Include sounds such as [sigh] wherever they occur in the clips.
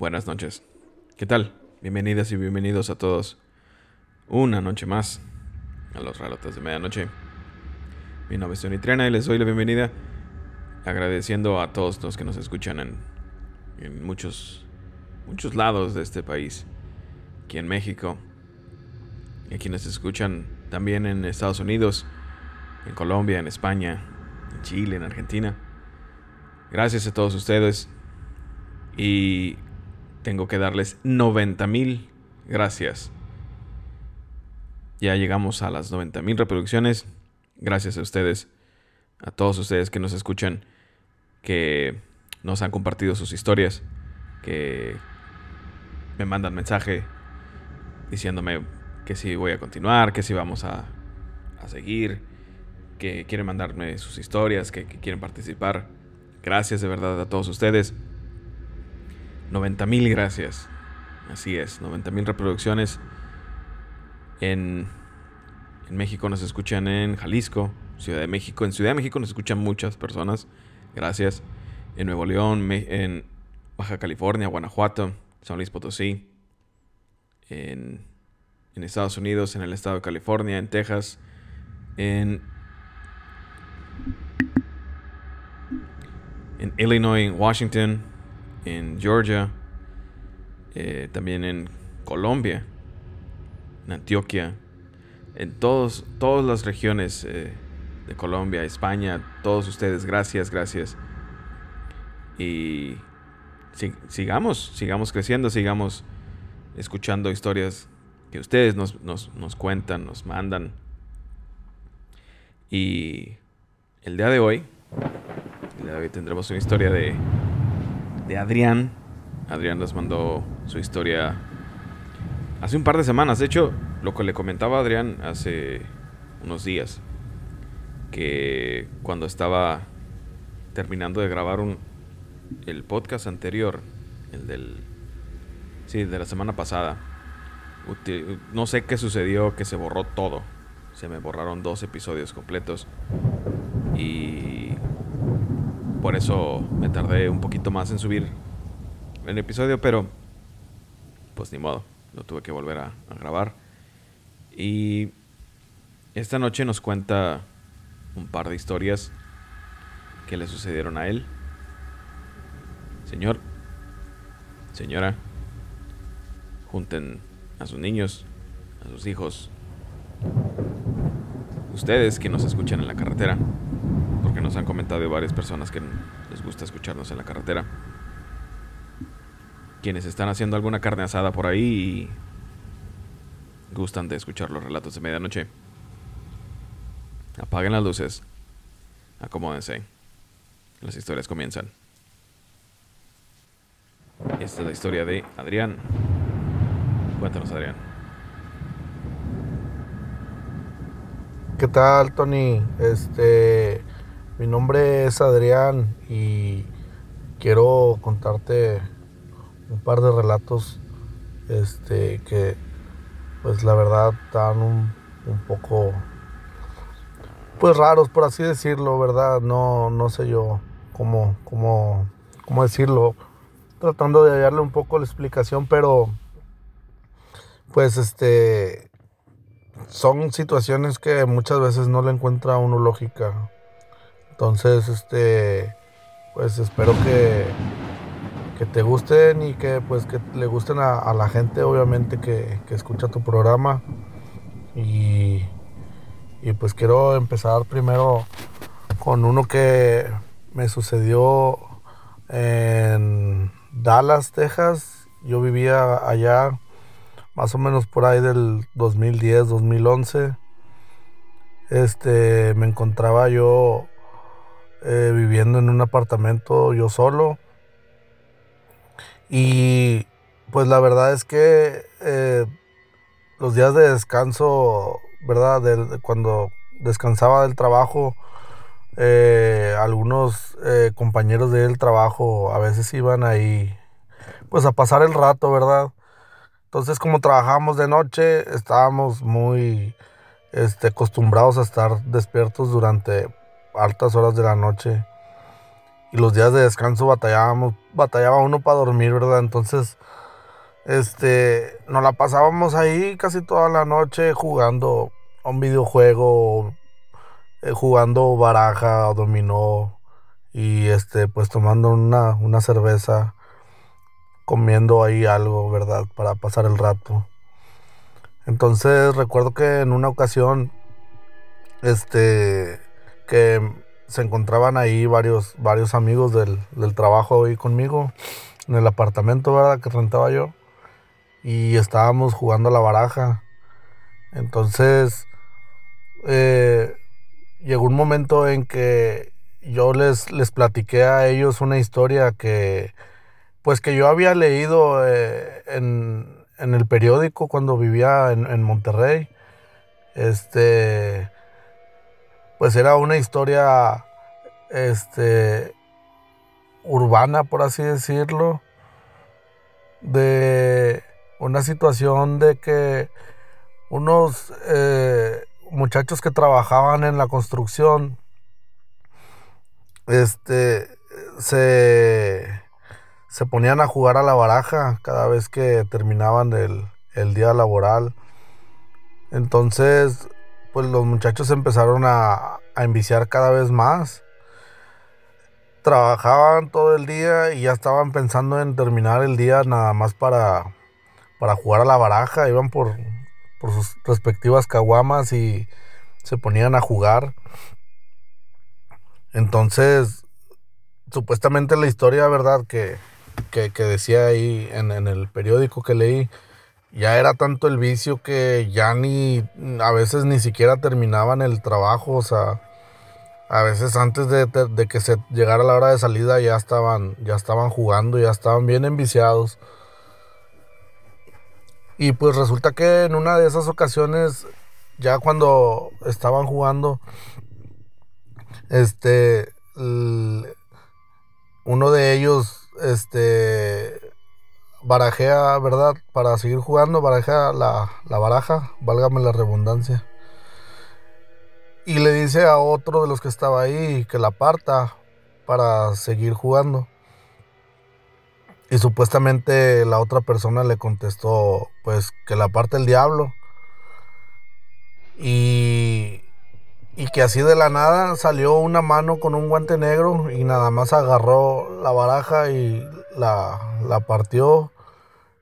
buenas noches. ¿Qué tal? Bienvenidas y bienvenidos a todos. Una noche más a los Ralotas de Medianoche. Mi nombre es Tony y les doy la bienvenida agradeciendo a todos los que nos escuchan en, en muchos, muchos lados de este país. Aquí en México. Y a quienes escuchan también en Estados Unidos, en Colombia, en España, en Chile, en Argentina. Gracias a todos ustedes. Y tengo que darles 90 mil gracias. Ya llegamos a las 90 mil reproducciones. Gracias a ustedes, a todos ustedes que nos escuchan, que nos han compartido sus historias, que me mandan mensaje diciéndome que si voy a continuar, que si vamos a, a seguir, que quieren mandarme sus historias, que, que quieren participar. Gracias de verdad a todos ustedes. 90 mil gracias. Así es, 90 mil reproducciones. En, en México nos escuchan en Jalisco, Ciudad de México. En Ciudad de México nos escuchan muchas personas. Gracias. En Nuevo León, en Baja California, Guanajuato, San Luis Potosí. En, en Estados Unidos, en el estado de California, en Texas. En, en Illinois, en Washington, en Georgia, eh, también en Colombia, en Antioquia, en todos, todas las regiones eh, de Colombia, España, todos ustedes, gracias, gracias. Y si- sigamos, sigamos creciendo, sigamos escuchando historias que ustedes nos, nos, nos cuentan, nos mandan. Y el día de hoy, el día de hoy tendremos una historia de, de Adrián. Adrián nos mandó su historia hace un par de semanas. De hecho, lo que le comentaba a Adrián hace unos días, que cuando estaba terminando de grabar un, el podcast anterior, el del... Sí, de la semana pasada. No sé qué sucedió, que se borró todo. Se me borraron dos episodios completos. Por eso me tardé un poquito más en subir el episodio, pero pues ni modo, lo tuve que volver a, a grabar. Y esta noche nos cuenta un par de historias que le sucedieron a él. Señor, señora, junten a sus niños, a sus hijos, ustedes que nos escuchan en la carretera, nos han comentado varias personas que les gusta escucharnos en la carretera. Quienes están haciendo alguna carne asada por ahí y gustan de escuchar los relatos de medianoche. Apaguen las luces. Acomódense. Las historias comienzan. Esta es la historia de Adrián. Cuéntanos, Adrián. ¿Qué tal, Tony? Este, mi nombre es Adrián y quiero contarte un par de relatos, este, que, pues, la verdad, están un, un poco, pues, raros, por así decirlo, ¿verdad? No, no sé yo cómo, cómo, cómo decirlo, tratando de hallarle un poco la explicación, pero, pues, este, son situaciones que muchas veces no le encuentra uno lógica. Entonces, este, pues espero que, que te gusten y que pues que le gusten a, la gente, obviamente, que, que escucha tu programa. Y, y pues quiero empezar primero con uno que me sucedió en Dallas, Texas. Yo vivía allá más o menos por ahí del 2010, 2011. Este, me encontraba yo eh, viviendo en un apartamento yo solo. Y pues la verdad es que eh, los días de descanso, ¿verdad? De cuando descansaba del trabajo, eh, algunos compañeros del trabajo a veces iban ahí, pues a pasar el rato, ¿verdad? Entonces, como trabajábamos de noche, estábamos muy este, acostumbrados a estar despiertos durante altas horas de la noche. y los días de descanso batallábamos, batallaba uno para dormir, ¿verdad? Entonces, este, nos la pasábamos ahí casi toda la noche jugando un videojuego, eh, jugando baraja o dominó y este, pues tomando una, una cerveza, comiendo ahí algo, ¿verdad? Para pasar el rato. Entonces recuerdo que en una ocasión, este, que se encontraban ahí varios, varios amigos del, trabajo ahí conmigo, en el apartamento, ¿verdad? Que rentaba yo. Y estábamos jugando a la baraja. Entonces, eh, llegó un momento en que yo les, les platiqué a ellos una historia que, pues que yo había leído eh, en, en, el periódico cuando vivía en, en Monterrey. Este, pues era una historia este urbana por así decirlo de una situación de que unos eh, muchachos que trabajaban en la construcción este se, se ponían a jugar a la baraja cada vez que terminaban el, el día laboral. Entonces pues los muchachos empezaron a, a enviciar cada vez más. Trabajaban todo el día y ya estaban pensando en terminar el día nada más para, para jugar a la baraja. Iban por, por sus respectivas caguamas y se ponían a jugar. Entonces, supuestamente la historia, ¿verdad? Que, que, que decía ahí en, en el periódico que leí, ya era tanto el vicio que ya ni, a veces ni siquiera terminaban el trabajo, o sea, a veces antes de, que se llegara la hora de salida ya estaban, ya estaban jugando, ya estaban bien enviciados. Y pues resulta que en una de esas ocasiones, ya cuando estaban jugando, este, uno de ellos, este, barajea, ¿verdad? Para seguir jugando, barajea la, la baraja, válgame la redundancia. Y le dice a otro de los que estaba ahí que la aparta para seguir jugando. Y supuestamente la otra persona le contestó, pues, que la parte el diablo. Y, y que así de la nada salió una mano con un guante negro y nada más agarró la baraja y la, la partió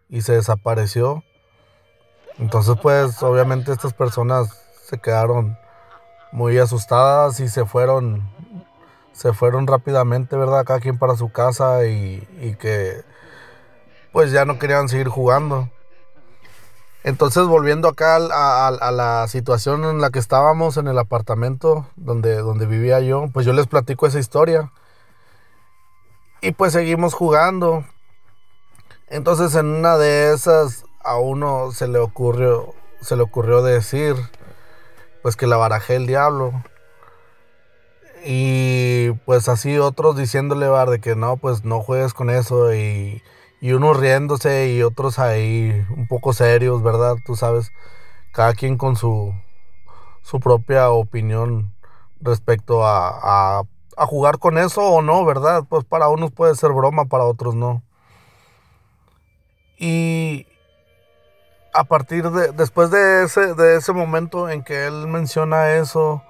y se desapareció. Entonces pues obviamente estas personas se quedaron muy asustadas y se fueron se fueron rápidamente, ¿verdad? Cada quien para su casa y, y que pues ya no querían seguir jugando. Entonces volviendo acá a, a, la situación en la que estábamos en el apartamento donde, donde vivía yo, pues yo les platico esa historia. Y pues seguimos jugando. Entonces en una de esas a uno se le ocurrió, se le ocurrió decir, pues que la barajé el diablo. Y pues así otros diciéndole, bar, de que no, pues no juegues con eso. Y, y unos riéndose y otros ahí un poco serios, ¿verdad? Tú sabes, cada quien con su, su propia opinión respecto a, a, a jugar con eso o no, ¿verdad? Pues para unos puede ser broma, para otros no. Y a partir de, después de ese, de ese momento en que él menciona eso,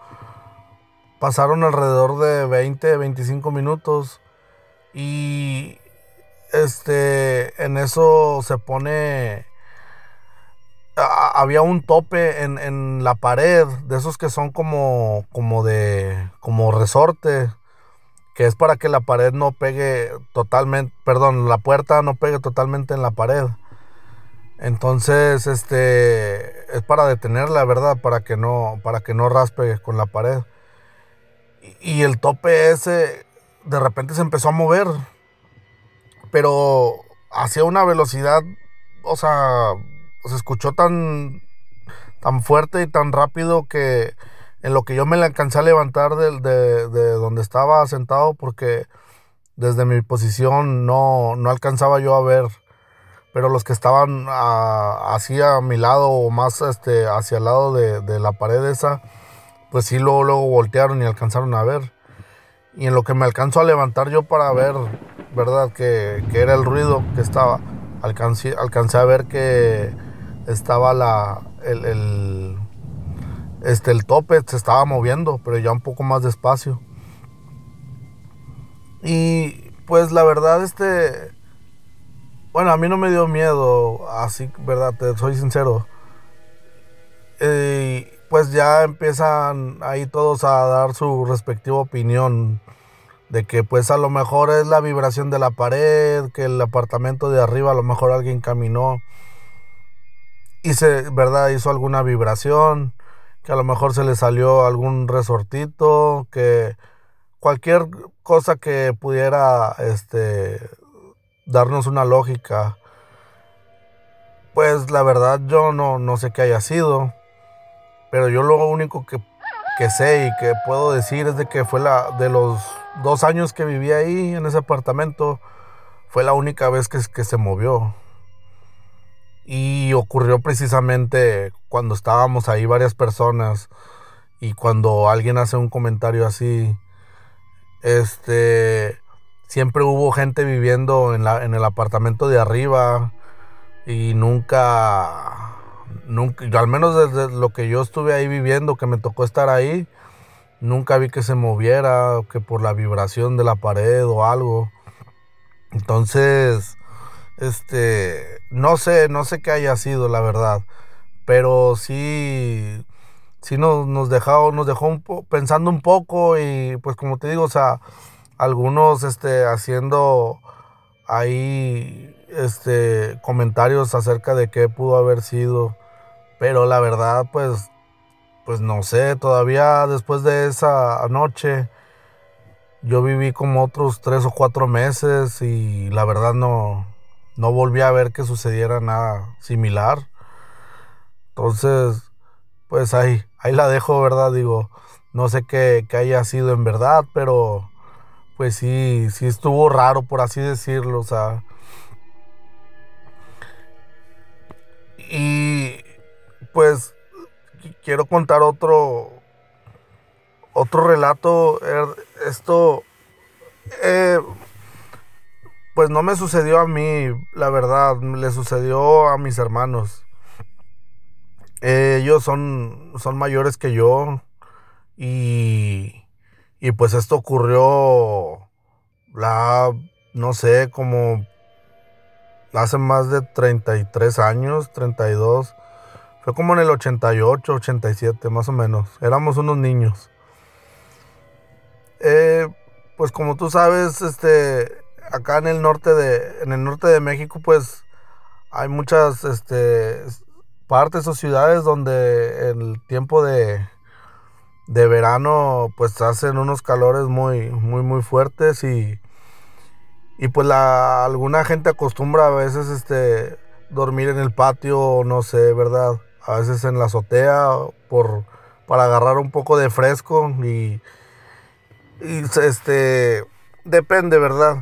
pasaron alrededor de 20, 25 minutos y este, en eso se pone, había un tope en, en, la pared, de esos que son como, como de, como resorte, que es para que la pared no pegue totalmente, perdón, la puerta no pegue totalmente en la pared. Entonces, este es para detenerla, ¿verdad? Para que no para que no raspe con la pared. Y, el tope ese de repente se empezó a mover, pero hacía una velocidad, o sea, se escuchó tan tan fuerte y tan rápido que en lo que yo me alcancé a levantar de, de, donde estaba sentado porque desde mi posición no, no alcanzaba yo a ver pero los que estaban así a mi lado o más este, hacia el lado de, de, la pared esa, pues sí luego, luego voltearon y alcanzaron a ver. Y en lo que me alcanzo a levantar yo para ver, ¿verdad? Que, era el ruido que estaba. Alcancé, alcancé a ver que estaba la, el, este, el tope, se estaba moviendo, pero ya un poco más despacio. Y pues la verdad, este, bueno, a mí no me dio miedo, así, ¿verdad? Te soy sincero. Eh, pues ya empiezan ahí todos a dar su respectiva opinión de que pues a lo mejor es la vibración de la pared, que el apartamento de arriba a lo mejor alguien caminó y se, ¿verdad? Hizo alguna vibración, que a lo mejor se le salió algún resortito, que cualquier cosa que pudiera este darnos una lógica. Pues la verdad yo no, no sé qué haya sido. Pero yo lo único que, sé y que puedo decir es de que fue la de los dos años que viví ahí en ese apartamento, fue la única vez que, que se movió. Y ocurrió precisamente cuando estábamos ahí varias personas y cuando alguien hace un comentario así, este, siempre hubo gente viviendo en, la, en el apartamento de arriba y nunca nunca, al menos desde lo que yo estuve ahí viviendo, que me tocó estar ahí, nunca vi que se moviera, que por la vibración de la pared o algo. Entonces, este, no sé, no sé qué haya sido, la verdad, pero sí, sí nos, nos dejó, nos dejó un pensando un poco y pues como te digo, o sea, algunos, este, haciendo ahí, este, comentarios acerca de qué pudo haber sido pero la verdad, pues, pues no sé, todavía después de esa noche, yo viví como otros tres o cuatro meses y la verdad no, no volví a ver que sucediera nada similar. Entonces, pues ahí, ahí la dejo, ¿verdad? Digo, no sé qué, qué haya sido en verdad, pero pues sí, sí estuvo raro, por así decirlo, o sea. Y pues quiero contar otro otro relato. Er, esto eh, pues no me sucedió a mí, la verdad, le sucedió a mis hermanos. ellos son, son mayores que yo y, y pues esto ocurrió, la, no sé, como hace más de 33 años, 32. Fue como en el 88, 87, más o menos. Éramos unos niños. Eh, pues como tú sabes, este, acá en el norte de, en el norte de México, pues hay muchas, este, partes o ciudades donde el tiempo de, de verano, pues hacen unos calores muy, muy, muy fuertes y, y pues la, alguna gente acostumbra a veces, este, dormir en el patio, no sé, ¿verdad? a veces en la azotea por, para agarrar un poco de fresco y, este depende, ¿verdad?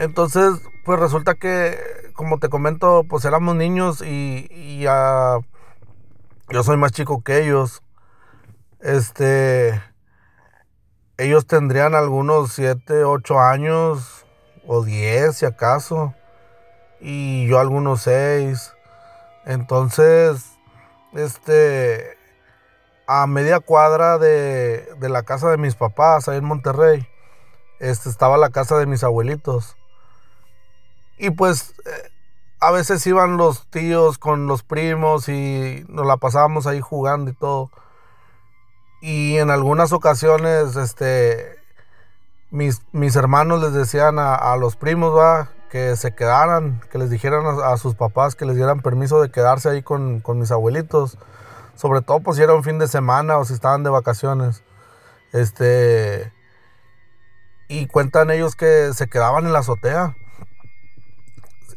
Entonces, pues resulta que, como te comento, pues éramos niños y, yo soy más chico que ellos. Este, ellos tendrían algunos 7, 8 años o 10 si acaso, y yo algunos 6. Entonces, este, a media cuadra de, la casa de mis papás, ahí en Monterrey, este, estaba la casa de mis abuelitos. Y pues eh, a veces iban los tíos con los primos y nos la pasábamos ahí jugando y todo. Y en algunas ocasiones, este, mis, mis hermanos les decían a, los primos, va, que se quedaran, que les dijeran a, sus papás que les dieran permiso de quedarse ahí con, mis abuelitos. Sobre todo pues si era un fin de semana o si estaban de vacaciones. Este. Y cuentan ellos que se quedaban en la azotea.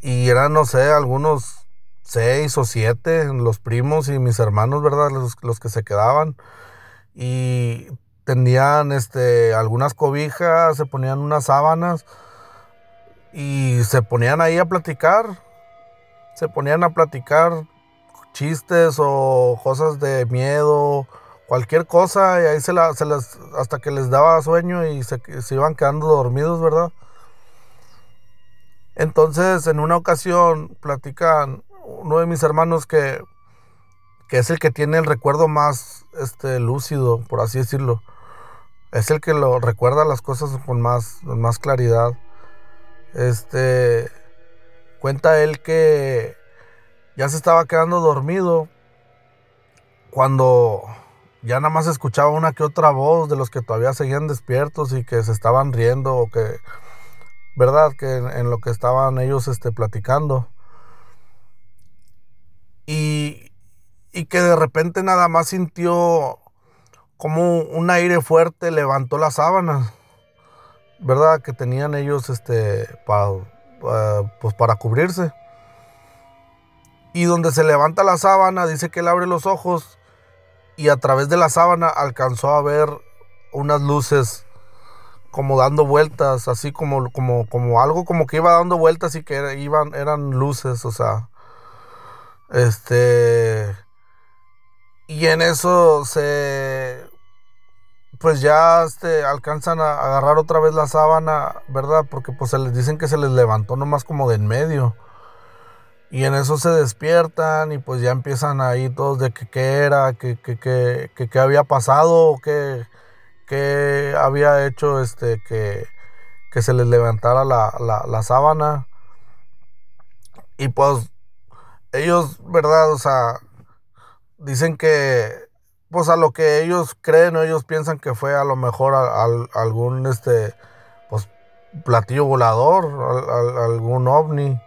Y eran, no sé, algunos seis o siete, los primos y mis hermanos, ¿verdad? Los, los que se quedaban. Y tenían este, algunas cobijas, se ponían unas sábanas y se ponían ahí a platicar. Se ponían a platicar chistes o cosas de miedo, cualquier cosa y ahí se, la, se las, hasta que les daba sueño y se, se iban quedando dormidos, ¿verdad? Entonces, en una ocasión, platican uno de mis hermanos que, que es el que tiene el recuerdo más este, lúcido, por así decirlo. Es el que lo recuerda las cosas con más, con más claridad. Este cuenta él que ya se estaba quedando dormido cuando ya nada más escuchaba una que otra voz de los que todavía seguían despiertos y que se estaban riendo o que, ¿verdad? Que en, lo que estaban ellos este, platicando. Y, y que de repente nada más sintió como un aire fuerte levantó las sábanas, ¿verdad? Que tenían ellos este, para pues para cubrirse. Y donde se levanta la sábana, dice que él abre los ojos y a través de la sábana alcanzó a ver unas luces como dando vueltas, así como, como, como algo como que iba dando vueltas y que iban, eran luces, o sea, este, y en eso se, pues ya este, alcanzan a agarrar otra vez la sábana, ¿verdad? Porque pues se les dicen que se les levantó nomás como de en medio. Y en eso se despiertan y pues ya empiezan ahí todos de que qué era, que qué había pasado, qué, qué había hecho este, que, que se les levantara la, la, la sábana. Y pues ellos, ¿verdad? O sea, dicen que pues a lo que ellos creen ellos piensan que fue a lo mejor algún este pues platillo volador, algún ovni.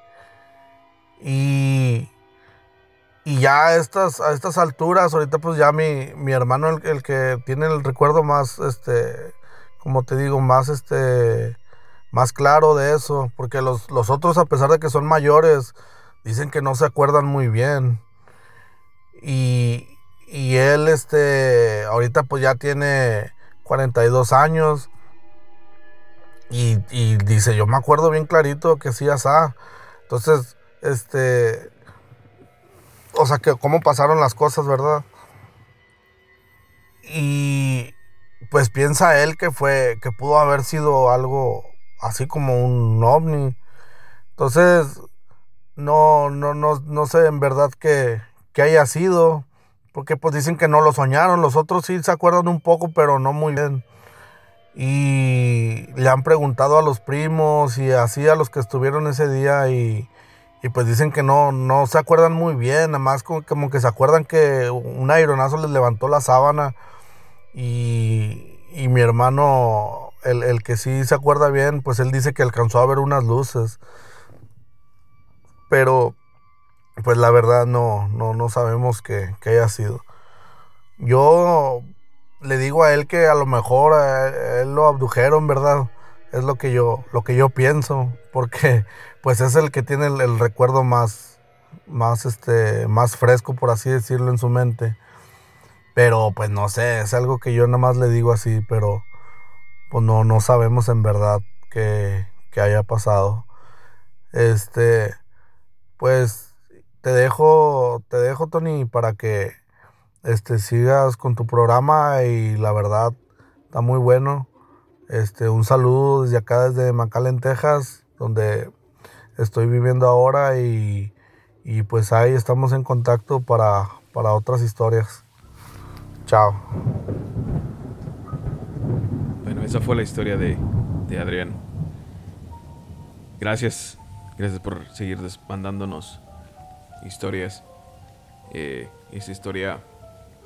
Y ya a estas, a estas alturas, ahorita pues ya mi, mi hermano, el, que tiene el recuerdo más, este, como te digo, más este, más claro de eso, porque los, los otros, a pesar de que son mayores, dicen que no se acuerdan muy bien. Y, y él, este, ahorita pues ya tiene 42 años. Y, dice, yo me acuerdo bien clarito que sí, asá. Entonces, este, o sea, que cómo pasaron las cosas, ¿verdad? Y pues piensa él que fue, que pudo haber sido algo así como un ovni. Entonces, no, no, no, no sé en verdad que, que haya sido. Porque pues dicen que no lo soñaron, los otros sí se acuerdan un poco, pero no muy bien. Y le han preguntado a los primos y así a los que estuvieron ese día y, pues dicen que no, no se acuerdan muy bien, nada más como, que se acuerdan que un aeronazo les levantó la sábana y, y mi hermano, el, el, que sí se acuerda bien, pues él dice que alcanzó a ver unas luces. Pero pues la verdad no, no, no sabemos qué, haya sido. Yo le digo a él que a lo mejor a él lo abdujeron, ¿verdad? Es lo que yo, lo que yo pienso, porque pues es el que tiene el, recuerdo más, más, este, más fresco, por así decirlo, en su mente. Pero pues no sé, es algo que yo nada más le digo así, pero pues no, no sabemos en verdad qué haya pasado. Este, pues te dejo, te dejo, Tony, para que este, sigas con tu programa y la verdad está muy bueno. Este, un saludo desde acá, desde McAllen, Texas, donde estoy viviendo ahora y, pues ahí estamos en contacto para, para otras historias. Chao. Bueno, esa fue la historia de, de Adrián. Gracias. Gracias por seguir mandándonos historias. Eh, esa historia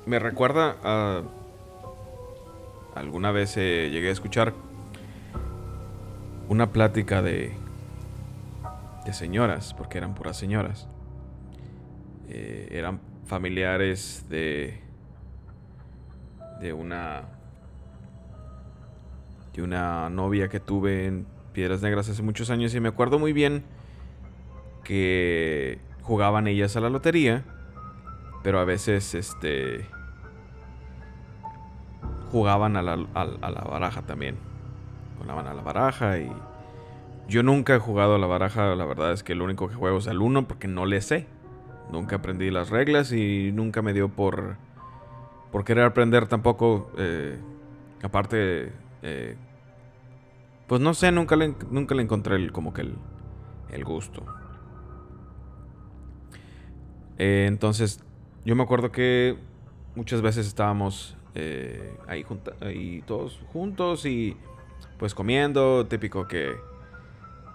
me recuerda a... Alguna vez eh, llegué a escuchar una plática de, de señoras, porque eran puras señoras. Eh, eran familiares de, de una de una novia que tuve en Piedras Negras hace muchos años y me acuerdo muy bien que jugaban ellas a la lotería, pero a veces este jugaban a la, baraja también. Jugaban a la baraja y yo nunca he jugado a la baraja, la verdad es que lo único que juego es al uno porque no le sé. Nunca aprendí las reglas y nunca me dio por por querer aprender tampoco. Eh, aparte, eh, pues no sé, nunca le, nunca le encontré el, como que el, el gusto. Eh, entonces, yo me acuerdo que muchas veces estábamos eh, ahí, ahí todos juntos y pues comiendo, típico que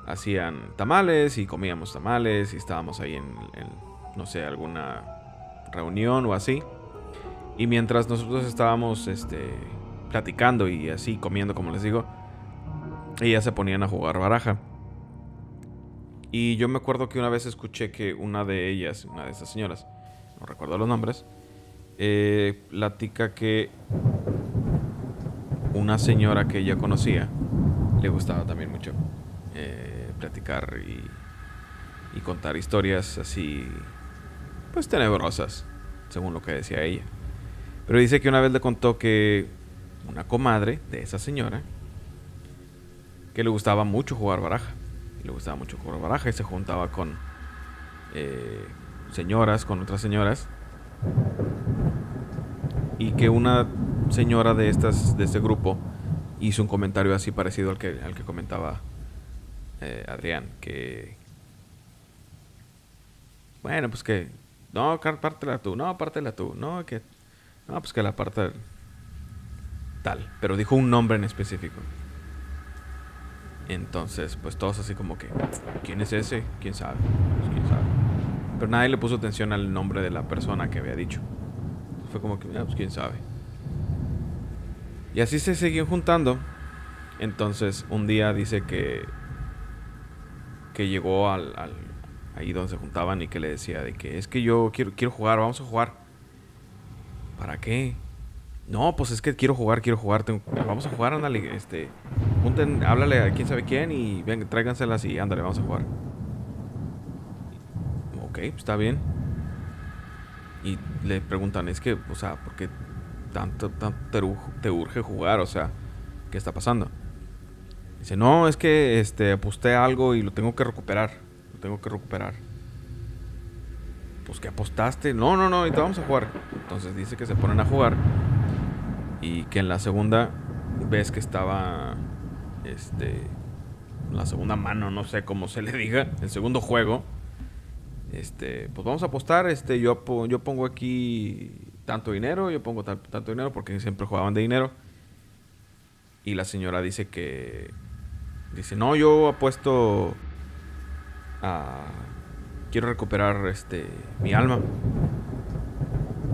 hacían tamales y comíamos tamales y estábamos ahí en, no sé, alguna reunión o así. Y mientras nosotros estábamos este, platicando y así comiendo, como les digo, ellas se ponían a jugar baraja. Y yo me acuerdo que una vez escuché que una de ellas, una de esas señoras, no recuerdo los nombres, eh, platica que una señora que ella conocía le gustaba también mucho platicar y, contar historias así, pues tenebrosas, según lo que decía ella. Pero dice que una vez le contó que una comadre de esa señora, que le gustaba mucho jugar baraja le gustaba mucho jugar baraja y se juntaba con eh, señoras, con otras señoras. Y que una señora de estas de este grupo hizo un comentario así parecido al que, al que comentaba eh, Adrián, que bueno, pues que no, pártela tú, no, pártela tú, no, que no, pues que la parte tal, pero dijo un nombre en específico. Entonces, pues todos así como que, ¿quién es ese? ¿Quién sabe? Pues, ¿Quién sabe? Pero nadie le puso atención al nombre de la persona que había dicho. Fue como que, ah, pues quién sabe. Y así se siguió juntando. Entonces, un día dice que que llegó al, al, ahí donde se juntaban y que le decía de que es que yo quiero quiero jugar, vamos a jugar. ¿Para qué? No, pues es que quiero jugar, quiero jugar. vamos a jugar, ándale. Este, junten, háblale a quién sabe quién y venga, tráiganselas y ándale, vamos a jugar. Ok, está bien. Y le preguntan, es que, o sea, ¿por qué tanto, tanto te, urge jugar? O sea, ¿qué está pasando? Dice, no, es que este, aposté algo y lo tengo que recuperar. Lo tengo que recuperar. Pues que apostaste. No, no, no, te vamos a jugar. Entonces dice que se ponen a jugar y que en la segunda ves que estaba este la segunda mano, no sé cómo se le diga, el segundo juego. Este, pues vamos a apostar, este yo yo pongo aquí tanto dinero, yo pongo tanto dinero porque siempre jugaban de dinero. Y la señora dice que dice, "No, yo apuesto a quiero recuperar este mi alma."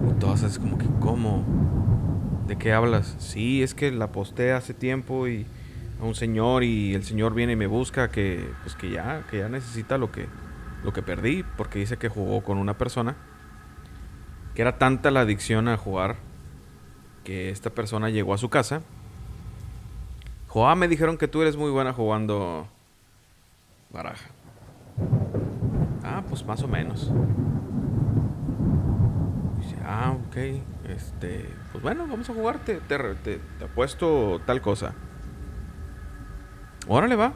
Y todas es como que, ¿cómo? ¿De qué hablas? Sí, es que la posté hace tiempo y a un señor y el señor viene y me busca que pues que ya que ya necesita lo que lo que perdí porque dice que jugó con una persona que era tanta la adicción a jugar que esta persona llegó a su casa. Joa, me dijeron que tú eres muy buena jugando baraja. Ah, pues más o menos. Dice, ah, ok. Este, pues bueno, vamos a jugar, te, te, apuesto tal cosa. Órale, va.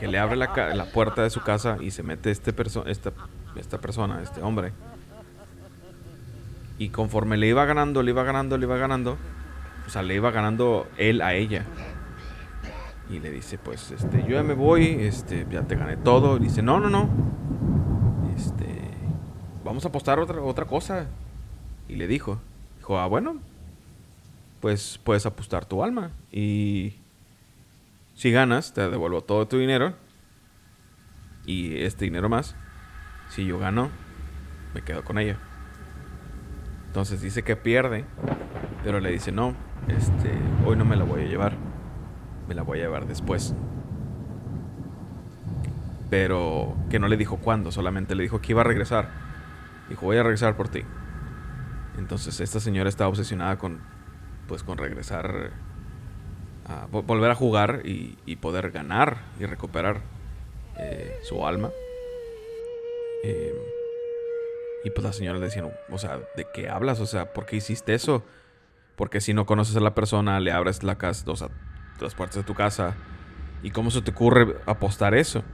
Que le abre la, la puerta de su casa y se mete este perso esta, esta persona, este hombre. Y conforme le iba ganando, le iba ganando, le iba ganando, o sea, le iba ganando él a ella. Y le dice, pues, este, yo ya me voy, este, ya te gané todo. Y dice, no, no, no. Este, vamos a apostar otra, otra cosa. Y le dijo, Dijo, ah, bueno, pues puedes apostar tu alma. Y si ganas, te devuelvo todo tu dinero. Y este dinero más. Si yo gano, me quedo con ella. Entonces dice que pierde, pero le dice, no, este, hoy no me la voy a llevar. Me la voy a llevar después. Pero que no le dijo cuándo, solamente le dijo que iba a regresar. Dijo, voy a regresar por ti. Entonces esta señora está obsesionada con, pues, con regresar, a volver a jugar y, poder ganar y recuperar eh, su alma. Em, y pues la señora le decía, o sea, ¿de qué hablas? O sea, ¿por qué hiciste eso? Porque si no conoces a la persona, le abres la casa, o sea, las puertas de tu casa. ¿Y cómo se te ocurre apostar eso?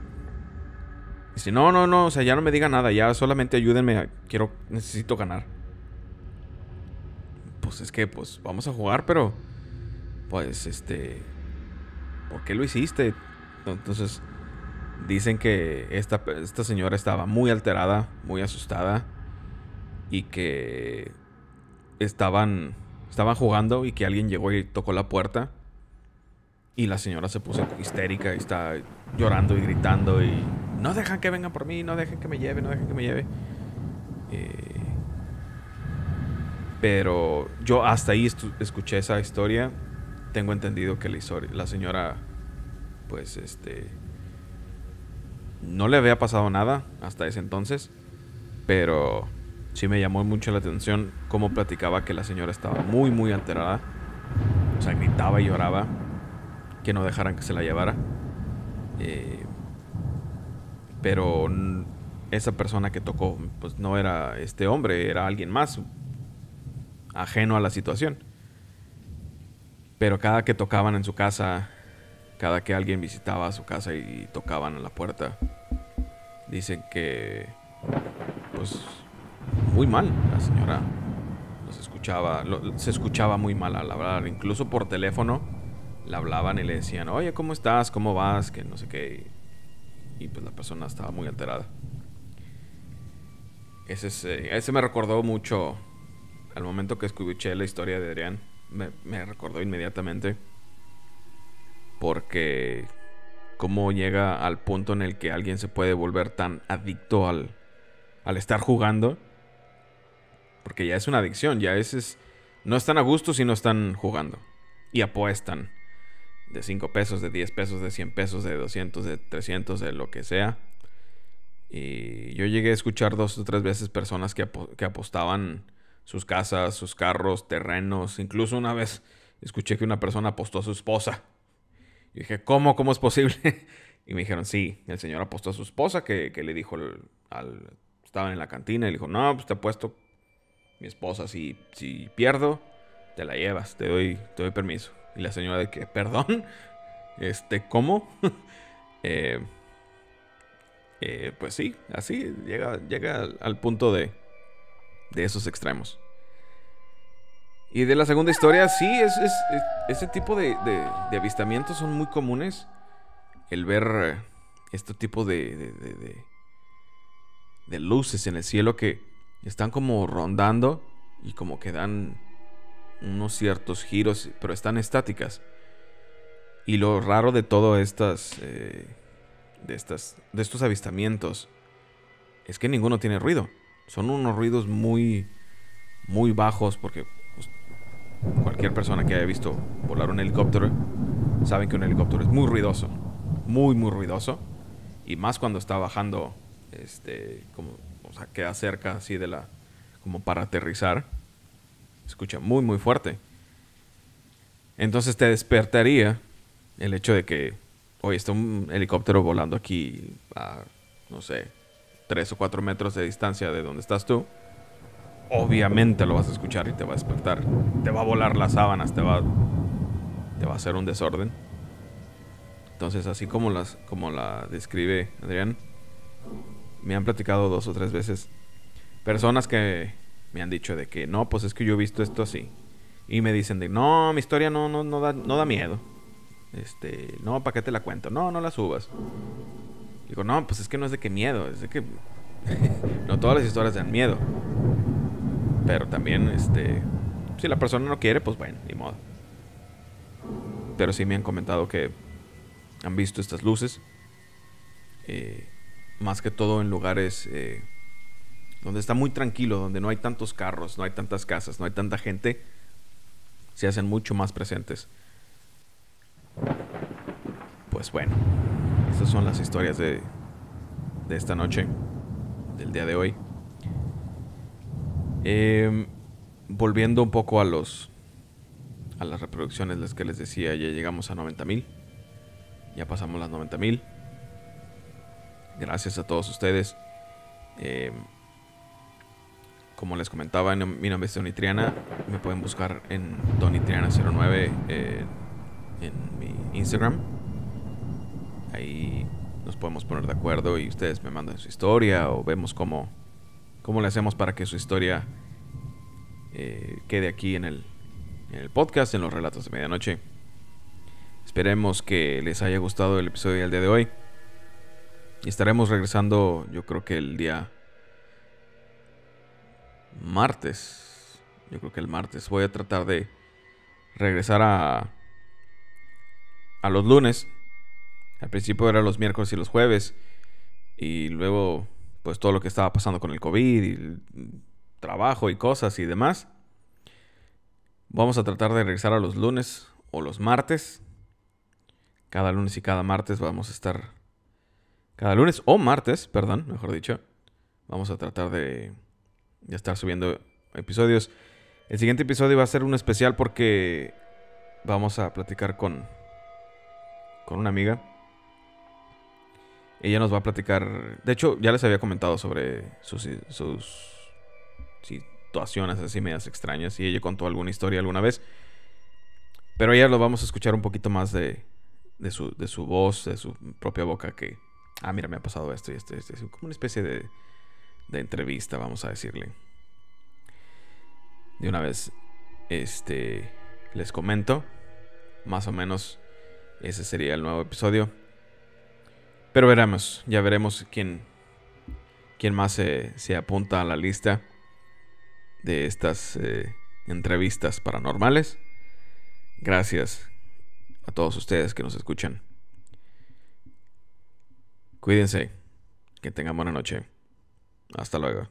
Dice, no, no, no, o sea, ya no me diga nada, ya solamente ayúdenme, quiero, necesito ganar pues es que, pues vamos a jugar, pero, pues, este, ¿por qué lo hiciste? Entonces, dicen que esta, esta señora estaba muy alterada, muy asustada y que estaban, estaban jugando y que alguien llegó y tocó la puerta y la señora se puso histérica y está llorando y gritando y no dejan que vengan por mí, no dejen que me lleve, no dejen que me lleve. Eh, pero yo hasta ahí escuché esa historia. Tengo entendido que la, la señora, pues, este, no le había pasado nada hasta ese entonces, pero sí me llamó mucho la atención cómo platicaba que la señora estaba muy, muy alterada. O sea, gritaba y lloraba que no dejaran que se la llevara. Eh, pero esa persona que tocó, pues no era este hombre, era alguien más, ajeno a la situación. Pero cada que tocaban en su casa, cada que alguien visitaba su casa y tocaban a la puerta, dicen que, pues, muy mal la señora. Se escuchaba muy mal al hablar, incluso por teléfono. Le hablaban y le decían, oye, ¿cómo estás? ¿Cómo vas? Que no sé qué y pues la persona estaba muy alterada. Ese, ese me recordó mucho al momento que escuché la historia de Adrián. Me, recordó inmediatamente. Porque cómo llega al punto en el que alguien se puede volver tan adicto al, al estar jugando. Porque ya es una adicción, ya es, no están a gusto si no están jugando. Y apuestan de 5 pesos, de 10 pesos, de 100 pesos, de 200, de 300, de lo que sea. Y yo llegué a escuchar dos o tres veces personas que, apostaban sus casas, sus carros, terrenos. Incluso una vez escuché que una persona apostó a su esposa. Y dije, ¿cómo? ¿Cómo es posible? [laughs] y me dijeron, sí, el señor apostó a su esposa que, le dijo al, Estaban en la cantina y le dijo, no, pues te apuesto mi esposa, si, si pierdo, te la llevas, te doy, te doy permiso. Y la señora de que, perdón, este, ¿cómo? [laughs] Eh, eh, pues sí, así llega, llega al, punto de, de esos extremos. Y de la segunda historia, sí, es, ese tipo de, de, avistamientos son muy comunes. El ver este tipo de, de, de, luces en el cielo que están como rondando y como que dan unos ciertos giros, pero están estáticas. Y lo raro de todo estas, eh, de estas, de estos avistamientos, es que ninguno tiene ruido. Son unos ruidos muy, muy bajos, porque pues, cualquier persona que haya visto volar un helicóptero sabe que un helicóptero es muy ruidoso, muy, muy ruidoso, y más cuando está bajando, este, como, o sea, queda cerca así de la, como para aterrizar escucha muy, muy fuerte. Entonces te despertaría el hecho de que, oye, está un helicóptero volando aquí a, no sé, tres o cuatro metros de distancia de donde estás tú. Obviamente lo vas a escuchar y te va a despertar. Te va a volar las sábanas, te va, te va a hacer un desorden. Entonces, así como, las, como la describe Adrián, me han platicado dos o tres veces personas que me han dicho de que no, pues es que yo he visto esto así. Y me dicen de, no, mi historia no, no, no, da, no da miedo. Este, no, ¿para qué te la cuento? No, no la subas. Digo, no, pues es que no es de que miedo, es de que... [laughs] no todas las historias dan miedo. Pero también, este... Si la persona no quiere, pues bueno, ni modo. Pero sí me han comentado que han visto estas luces. Eh, más que todo en lugares... Eh, donde está muy tranquilo, donde no hay tantos carros, no hay tantas casas, no hay tanta gente, se hacen mucho más presentes. Pues bueno, estas son las historias de, de esta noche, del día de hoy. Em, volviendo un poco a los a las reproducciones las que les decía, ya llegamos a 90 mil. Ya pasamos las 90 mil. Gracias a todos ustedes. Eh, como les comentaba, mi nombre es Tony Triana. Me pueden buscar en Tony Triana09 eh, en mi Instagram. Ahí nos podemos poner de acuerdo y ustedes me mandan su historia o vemos cómo, cómo le hacemos para que su historia eh, quede aquí en el, en el podcast, en los relatos de medianoche. Esperemos que les haya gustado el episodio del día de hoy. Y estaremos regresando, yo creo que el día martes. Yo creo que el martes. Voy a tratar de regresar a, a los lunes. Al principio eran los miércoles y los jueves. Y luego, pues todo lo que estaba pasando con el COVID y el trabajo y cosas y demás. Vamos a tratar de regresar a los lunes o los martes. Cada lunes y cada martes vamos a estar. Cada lunes o martes, perdón, mejor dicho. Vamos a tratar de, de estar subiendo episodios. El siguiente episodio va a ser un especial porque vamos a platicar con, con una amiga. Ella nos va a platicar. De hecho, ya les había comentado sobre sus, sus situaciones así medias extrañas. Y ella contó alguna historia alguna vez. Pero ella lo vamos a escuchar un poquito más de, de, su, de su voz, de su propia boca. Que, ah, mira, me ha pasado esto y esto, esto. Como una especie de, de entrevista, vamos a decirle. De una vez, este, les comento. Más o menos, ese sería el nuevo episodio. Pero veremos, ya veremos quién, quién más se, se apunta a la lista de estas eh, entrevistas paranormales. Gracias a todos ustedes que nos escuchan. Cuídense. Que tengan buena noche. Hasta luego.